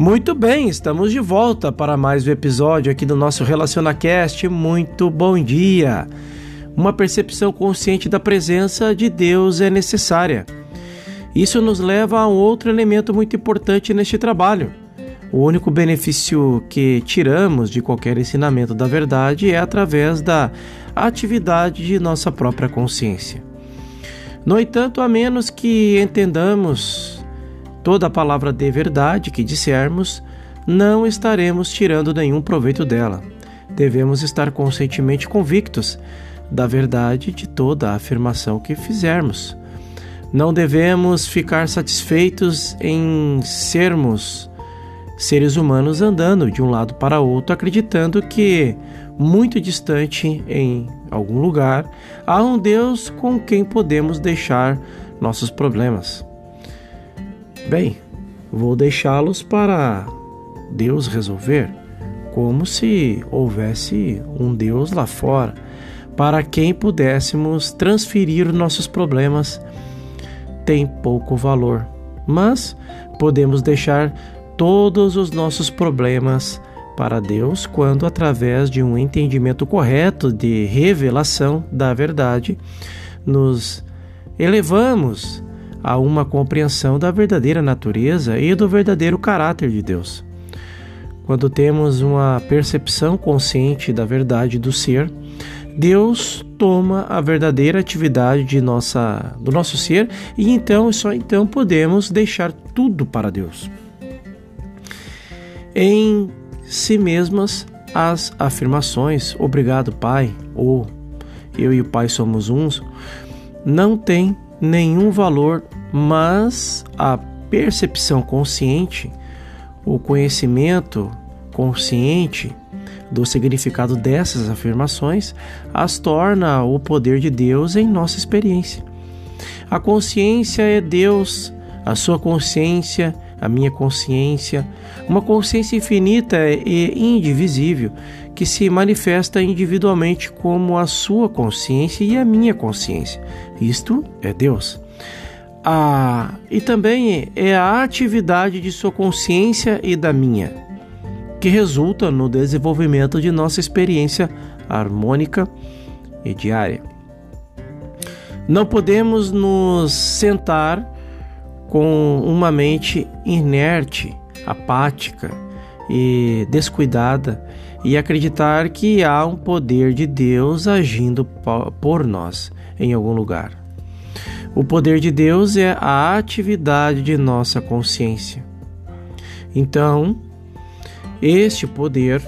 Muito bem, estamos de volta para mais um episódio aqui do nosso RelacionaCast. Muito bom dia! Uma percepção consciente da presença de Deus é necessária. Isso nos leva a um outro elemento muito importante neste trabalho. O único benefício que tiramos de qualquer ensinamento da verdade é através da atividade de nossa própria consciência. No entanto, a menos que entendamos toda palavra de verdade que dissermos, não estaremos tirando nenhum proveito dela. Devemos estar conscientemente convictos da verdade de toda a afirmação que fizermos. Não devemos ficar satisfeitos em sermos seres humanos andando de um lado para outro, acreditando que, muito distante em algum lugar, há um Deus com quem podemos deixar nossos problemas. Bem, vou deixá-los para Deus resolver, como se houvesse um Deus lá fora, para quem pudéssemos transferir nossos problemas. Tem pouco valor, mas podemos deixar todos os nossos problemas para Deus quando, através de um entendimento correto de revelação da verdade, nos elevamos a uma compreensão da verdadeira natureza e do verdadeiro caráter de Deus. Quando temos uma percepção consciente da verdade do ser, Deus toma a verdadeira atividade de nossa, do nosso ser e então só então podemos deixar tudo para Deus. Em si mesmas, as afirmações obrigado, Pai, ou eu e o Pai somos uns, não têm nenhum valor, mas a percepção consciente, o conhecimento consciente do significado dessas afirmações as torna o poder de Deus em nossa experiência. A consciência é Deus, a sua consciência, a minha consciência, uma consciência infinita e indivisível que se manifesta individualmente como a sua consciência e a minha consciência. Isto é Deus. Ah, e também é a atividade de sua consciência e da minha, que resulta no desenvolvimento de nossa experiência harmônica e diária. Não podemos nos sentar com uma mente inerte, apática e descuidada e acreditar que há um poder de Deus agindo por nós em algum lugar. O poder de Deus é a atividade de nossa consciência. Então, este poder,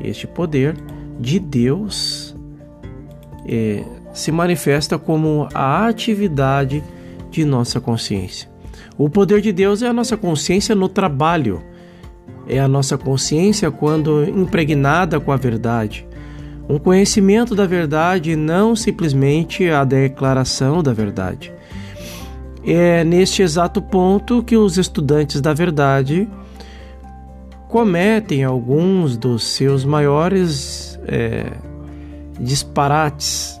este poder de Deus é, se manifesta como a atividade de nossa consciência. O poder de Deus é a nossa consciência no trabalho é a nossa consciência quando impregnada com a verdade. Um conhecimento da verdade, não simplesmente a declaração da verdade. É neste exato ponto que os estudantes da verdade cometem alguns dos seus maiores é, disparates.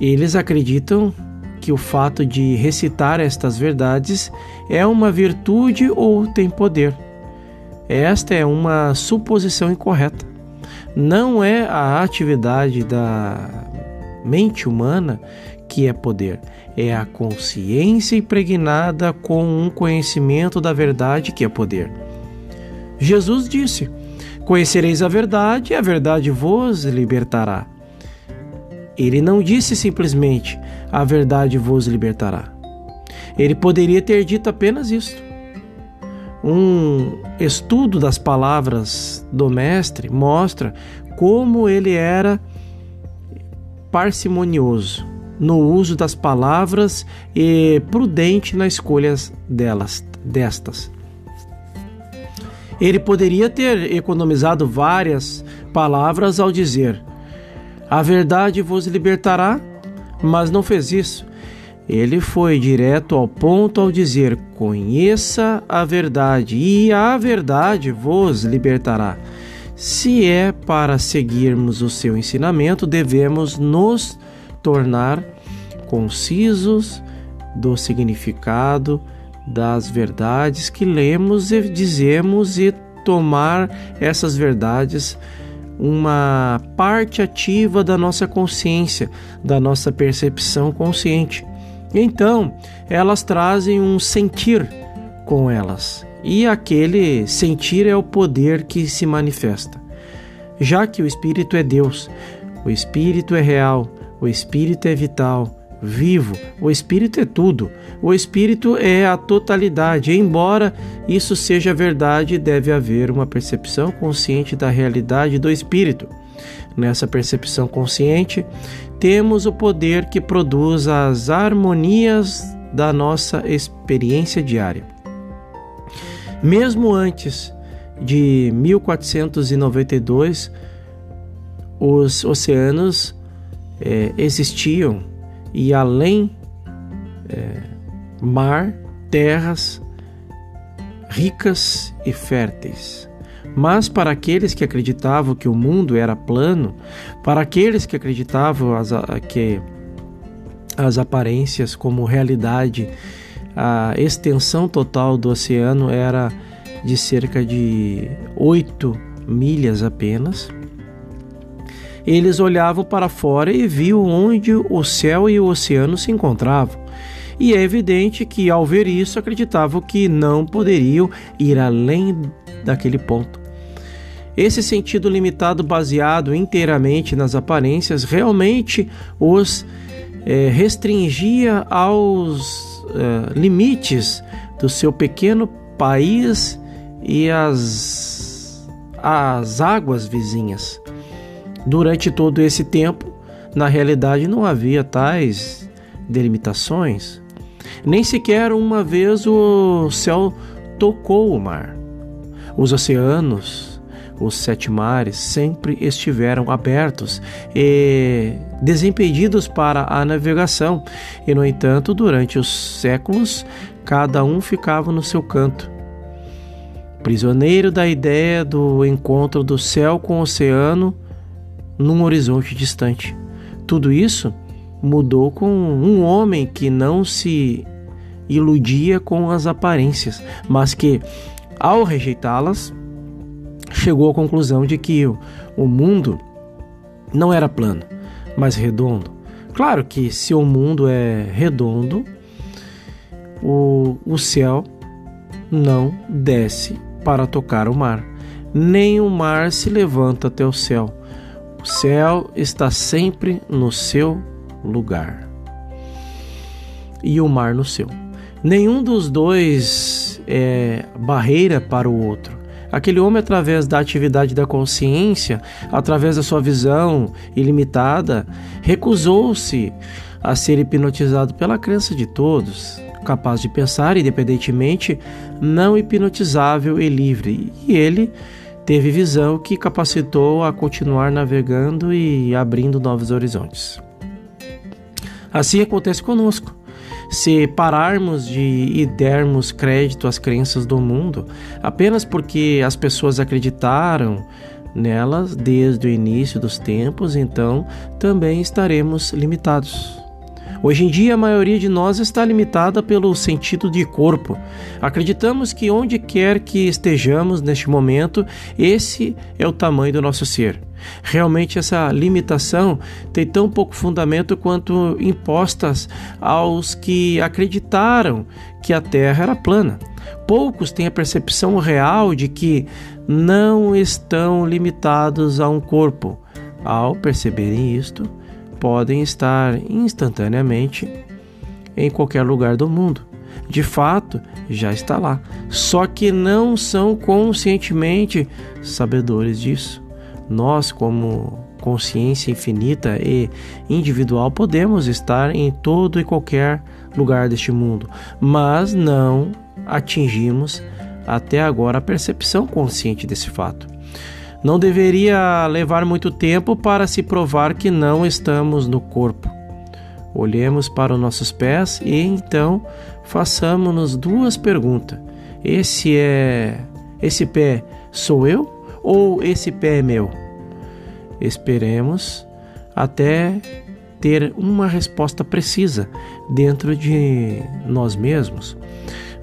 Eles acreditam que o fato de recitar estas verdades é uma virtude ou tem poder. Esta é uma suposição incorreta. Não é a atividade da mente humana que é poder, é a consciência impregnada com um conhecimento da verdade que é poder. Jesus disse: Conhecereis a verdade, e a verdade vos libertará. Ele não disse simplesmente: A verdade vos libertará. Ele poderia ter dito apenas isto. Um estudo das palavras do Mestre mostra como ele era parcimonioso no uso das palavras e prudente na escolha delas, destas. Ele poderia ter economizado várias palavras ao dizer: A verdade vos libertará, mas não fez isso. Ele foi direto ao ponto ao dizer: Conheça a verdade, e a verdade vos libertará. Se é para seguirmos o seu ensinamento, devemos nos tornar concisos do significado das verdades que lemos e dizemos e tomar essas verdades uma parte ativa da nossa consciência, da nossa percepção consciente. Então, elas trazem um sentir com elas, e aquele sentir é o poder que se manifesta. Já que o Espírito é Deus, o Espírito é real, o Espírito é vital, vivo, o Espírito é tudo, o Espírito é a totalidade. Embora isso seja verdade, deve haver uma percepção consciente da realidade do Espírito. Nessa percepção consciente, temos o poder que produz as harmonias da nossa experiência diária. Mesmo antes de 1492, os oceanos é, existiam e além é, mar, terras ricas e férteis. Mas para aqueles que acreditavam que o mundo era plano, para aqueles que acreditavam as, que as aparências como realidade, a extensão total do oceano era de cerca de 8 milhas apenas eles olhavam para fora e viam onde o céu e o oceano se encontravam. E é evidente que, ao ver isso, acreditavam que não poderiam ir além daquele ponto. Esse sentido limitado, baseado inteiramente nas aparências, realmente os é, restringia aos é, limites do seu pequeno país e as, as águas vizinhas. Durante todo esse tempo, na realidade não havia tais delimitações. Nem sequer uma vez o céu tocou o mar. Os oceanos, os sete mares sempre estiveram abertos e desimpedidos para a navegação, e no entanto, durante os séculos, cada um ficava no seu canto. Prisioneiro da ideia do encontro do céu com o oceano, num horizonte distante. Tudo isso mudou com um homem que não se iludia com as aparências, mas que, ao rejeitá-las, chegou à conclusão de que o mundo não era plano, mas redondo. Claro que se o mundo é redondo, o, o céu não desce para tocar o mar, nem o mar se levanta até o céu. O céu está sempre no seu lugar e o mar no seu. Nenhum dos dois é barreira para o outro. Aquele homem, através da atividade da consciência, através da sua visão ilimitada, recusou-se a ser hipnotizado pela crença de todos, capaz de pensar independentemente, não hipnotizável e livre. E ele teve visão que capacitou a continuar navegando e abrindo novos horizontes. Assim acontece conosco. Se pararmos de e dermos crédito às crenças do mundo apenas porque as pessoas acreditaram nelas desde o início dos tempos, então também estaremos limitados. Hoje em dia, a maioria de nós está limitada pelo sentido de corpo. Acreditamos que onde quer que estejamos neste momento, esse é o tamanho do nosso ser. Realmente, essa limitação tem tão pouco fundamento quanto impostas aos que acreditaram que a Terra era plana. Poucos têm a percepção real de que não estão limitados a um corpo. Ao perceberem isto, podem estar instantaneamente em qualquer lugar do mundo. De fato, já está lá, só que não são conscientemente sabedores disso. Nós, como consciência infinita e individual, podemos estar em todo e qualquer lugar deste mundo, mas não atingimos até agora a percepção consciente desse fato. Não deveria levar muito tempo para se provar que não estamos no corpo. Olhemos para os nossos pés e então façamos-nos duas perguntas. Esse é esse pé sou eu ou esse pé é meu? Esperemos até ter uma resposta precisa dentro de nós mesmos.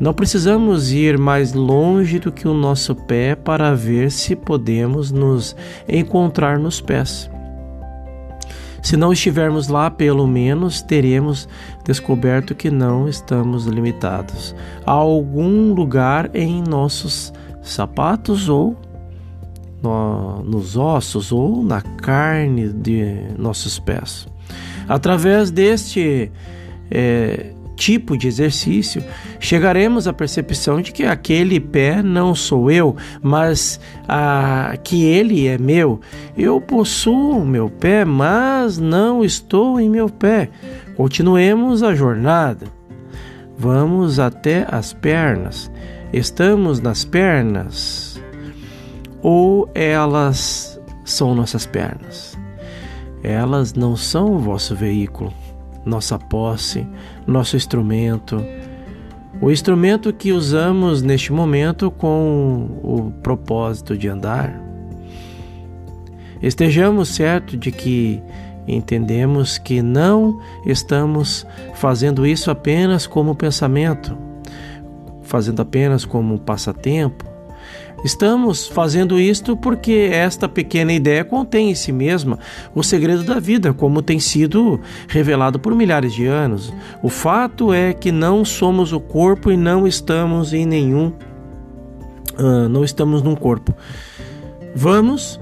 Não precisamos ir mais longe do que o nosso pé para ver se podemos nos encontrar nos pés. Se não estivermos lá, pelo menos teremos descoberto que não estamos limitados a algum lugar em nossos sapatos ou no, nos ossos ou na carne de nossos pés. Através deste é, tipo de exercício, chegaremos à percepção de que aquele pé não sou eu, mas a, que ele é meu. Eu possuo meu pé, mas não estou em meu pé. Continuemos a jornada. Vamos até as pernas. Estamos nas pernas ou elas são nossas pernas? Elas não são o vosso veículo nossa posse, nosso instrumento, o instrumento que usamos neste momento com o propósito de andar. Estejamos certos de que entendemos que não estamos fazendo isso apenas como pensamento, fazendo apenas como passatempo, Estamos fazendo isto porque esta pequena ideia contém em si mesma o segredo da vida, como tem sido revelado por milhares de anos. O fato é que não somos o corpo e não estamos em nenhum. Uh, não estamos num corpo. Vamos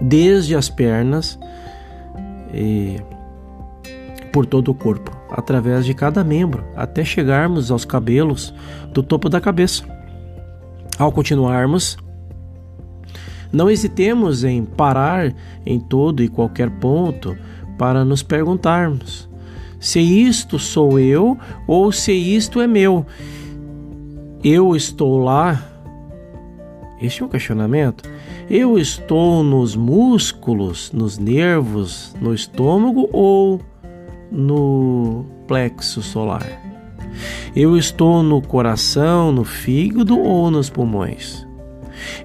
desde as pernas e por todo o corpo, através de cada membro, até chegarmos aos cabelos do topo da cabeça. Ao continuarmos, não hesitemos em parar em todo e qualquer ponto para nos perguntarmos se isto sou eu ou se isto é meu. Eu estou lá? Este é um questionamento. Eu estou nos músculos, nos nervos, no estômago ou no plexo solar? Eu estou no coração, no fígado ou nos pulmões?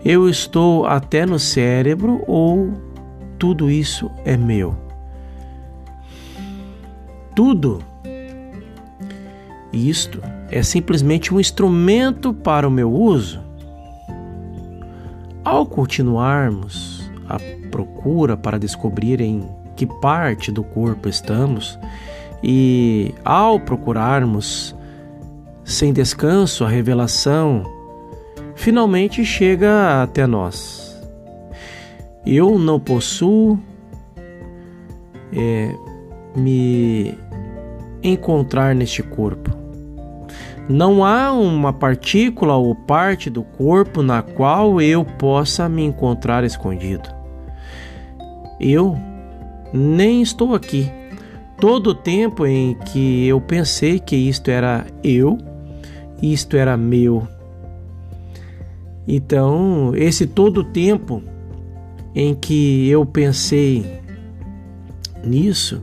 Eu estou até no cérebro ou tudo isso é meu? Tudo isto é simplesmente um instrumento para o meu uso? Ao continuarmos a procura para descobrir em que parte do corpo estamos, e ao procurarmos sem descanso, a revelação finalmente chega até nós. Eu não possuo é, me encontrar neste corpo. Não há uma partícula ou parte do corpo na qual eu possa me encontrar escondido. Eu nem estou aqui. Todo o tempo em que eu pensei que isto era eu, isto era meu. Então, esse todo o tempo em que eu pensei nisso,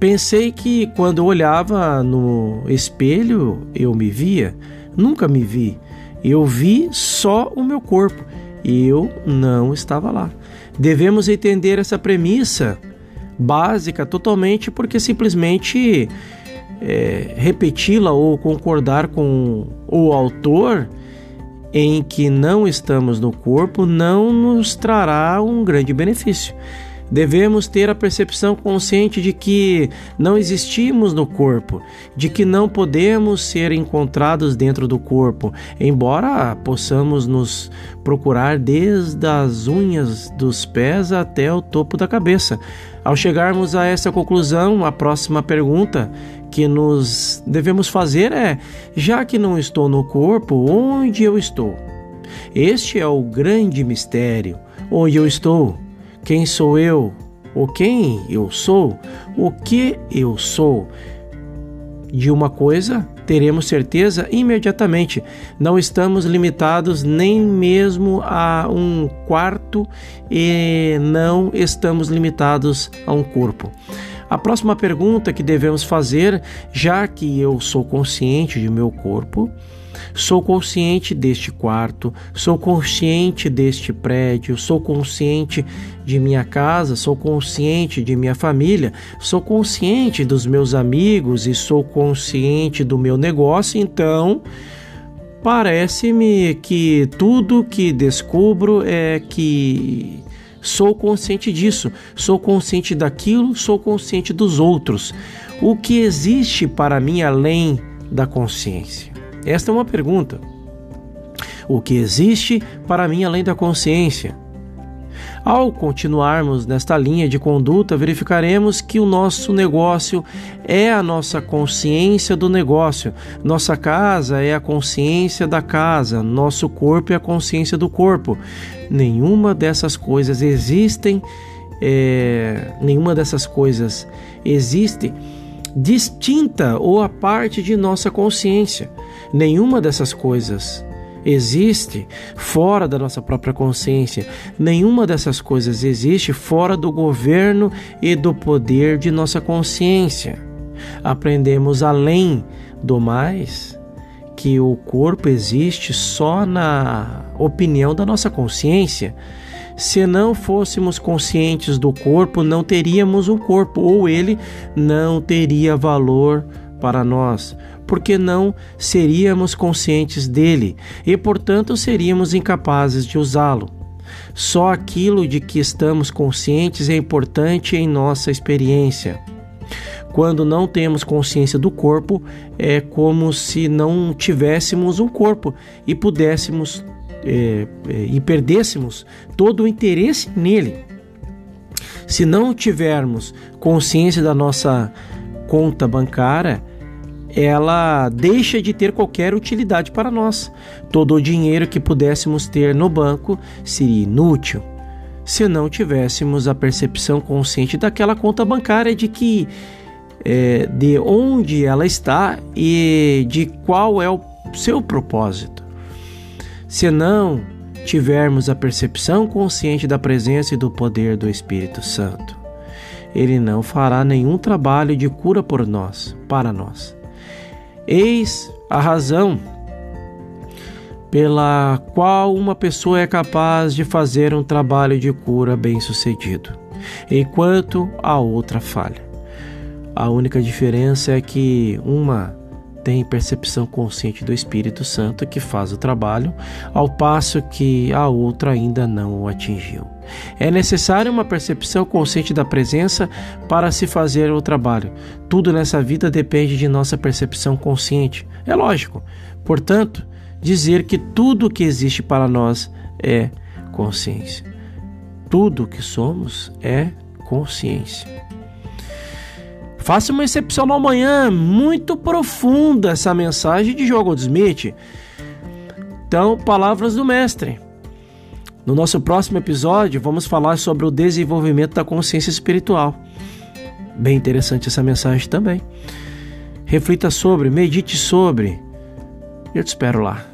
pensei que quando eu olhava no espelho eu me via, nunca me vi. Eu vi só o meu corpo e eu não estava lá. Devemos entender essa premissa básica totalmente porque simplesmente é, repeti-la ou concordar com o autor em que não estamos no corpo não nos trará um grande benefício. Devemos ter a percepção consciente de que não existimos no corpo, de que não podemos ser encontrados dentro do corpo, embora possamos nos procurar desde as unhas dos pés até o topo da cabeça. Ao chegarmos a essa conclusão, a próxima pergunta que nos devemos fazer é: já que não estou no corpo, onde eu estou? Este é o grande mistério. Onde eu estou? Quem sou eu? O quem eu sou? O que eu sou? De uma coisa teremos certeza imediatamente. Não estamos limitados nem mesmo a um quarto e não estamos limitados a um corpo. A próxima pergunta que devemos fazer, já que eu sou consciente de meu corpo, Sou consciente deste quarto, sou consciente deste prédio, sou consciente de minha casa, sou consciente de minha família, sou consciente dos meus amigos e sou consciente do meu negócio, então parece-me que tudo que descubro é que sou consciente disso, sou consciente daquilo, sou consciente dos outros. O que existe para mim além da consciência? Esta é uma pergunta. O que existe para mim além da consciência? Ao continuarmos nesta linha de conduta, verificaremos que o nosso negócio é a nossa consciência do negócio, nossa casa é a consciência da casa, nosso corpo é a consciência do corpo. Nenhuma dessas coisas existem, é, nenhuma dessas coisas existe distinta ou a parte de nossa consciência. Nenhuma dessas coisas existe fora da nossa própria consciência. Nenhuma dessas coisas existe fora do governo e do poder de nossa consciência. Aprendemos além do mais que o corpo existe só na opinião da nossa consciência. Se não fôssemos conscientes do corpo, não teríamos o corpo, ou ele não teria valor para nós, porque não seríamos conscientes dele e, portanto, seríamos incapazes de usá-lo. Só aquilo de que estamos conscientes é importante em nossa experiência. Quando não temos consciência do corpo, é como se não tivéssemos um corpo e pudéssemos é, é, e perdêssemos todo o interesse nele. Se não tivermos consciência da nossa conta bancária, ela deixa de ter qualquer utilidade para nós. Todo o dinheiro que pudéssemos ter no banco seria inútil se não tivéssemos a percepção consciente daquela conta bancária de que é, de onde ela está e de qual é o seu propósito. Se não tivermos a percepção consciente da presença e do poder do Espírito Santo, ele não fará nenhum trabalho de cura por nós, para nós. Eis a razão pela qual uma pessoa é capaz de fazer um trabalho de cura bem-sucedido, enquanto a outra falha. A única diferença é que uma tem percepção consciente do Espírito Santo que faz o trabalho, ao passo que a outra ainda não o atingiu. É necessária uma percepção consciente da presença para se fazer o trabalho. Tudo nessa vida depende de nossa percepção consciente. É lógico. Portanto, dizer que tudo que existe para nós é consciência. Tudo que somos é consciência. Faça uma excepcional manhã, muito profunda essa mensagem de João Goldsmith. Então, palavras do mestre. No nosso próximo episódio, vamos falar sobre o desenvolvimento da consciência espiritual. Bem interessante essa mensagem também. Reflita sobre, medite sobre. Eu te espero lá.